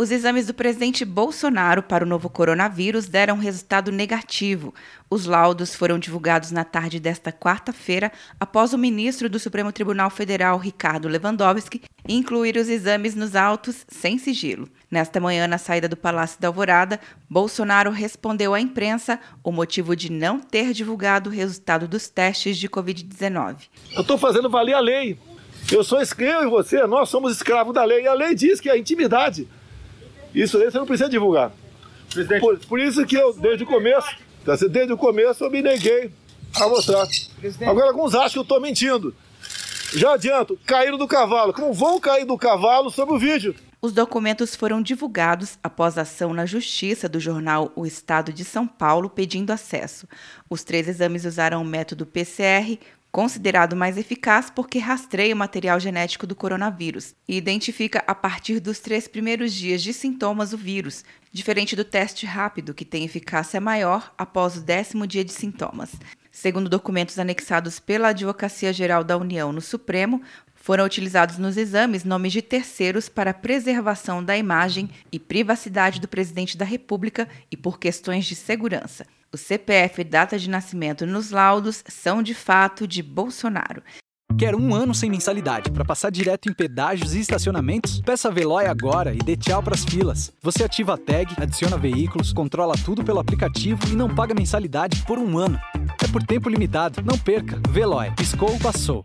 Os exames do presidente Bolsonaro para o novo coronavírus deram resultado negativo. Os laudos foram divulgados na tarde desta quarta-feira, após o ministro do Supremo Tribunal Federal, Ricardo Lewandowski, incluir os exames nos autos sem sigilo. Nesta manhã, na saída do Palácio da Alvorada, Bolsonaro respondeu à imprensa o motivo de não ter divulgado o resultado dos testes de Covid-19. Eu estou fazendo valer a lei. Eu sou eu e você, nós somos escravos da lei. E a lei diz que a intimidade isso aí você não precisa divulgar. Por, por, isso que eu, desde o começo, tá desde o começo eu me neguei a mostrar. Presidente. Agora alguns acham que eu estou mentindo. Já adianto, caíram do cavalo. Como vão cair do cavalo sobre o vídeo? Os documentos foram divulgados após ação na Justiça do jornal O Estado de São Paulo pedindo acesso. Os três exames usaram o método PCR, considerado mais eficaz porque rastreia o material genético do coronavírus e identifica a partir dos três primeiros dias de sintomas o vírus, diferente do teste rápido, que tem eficácia maior após o décimo dia de sintomas. Segundo documentos anexados pela Advocacia Geral da União no Supremo, foram utilizados nos exames nomes de terceiros para preservação da imagem e privacidade do presidente da República e por questões de segurança. O CPF e data de nascimento nos laudos são de fato de Bolsonaro. Quer um ano sem mensalidade para passar direto em pedágios e estacionamentos? Peça a Veloy agora e dê tchau para as filas. Você ativa a tag, adiciona veículos, controla tudo pelo aplicativo e não paga mensalidade por um ano. É por tempo limitado. Não perca. Veloy. Piscou, passou.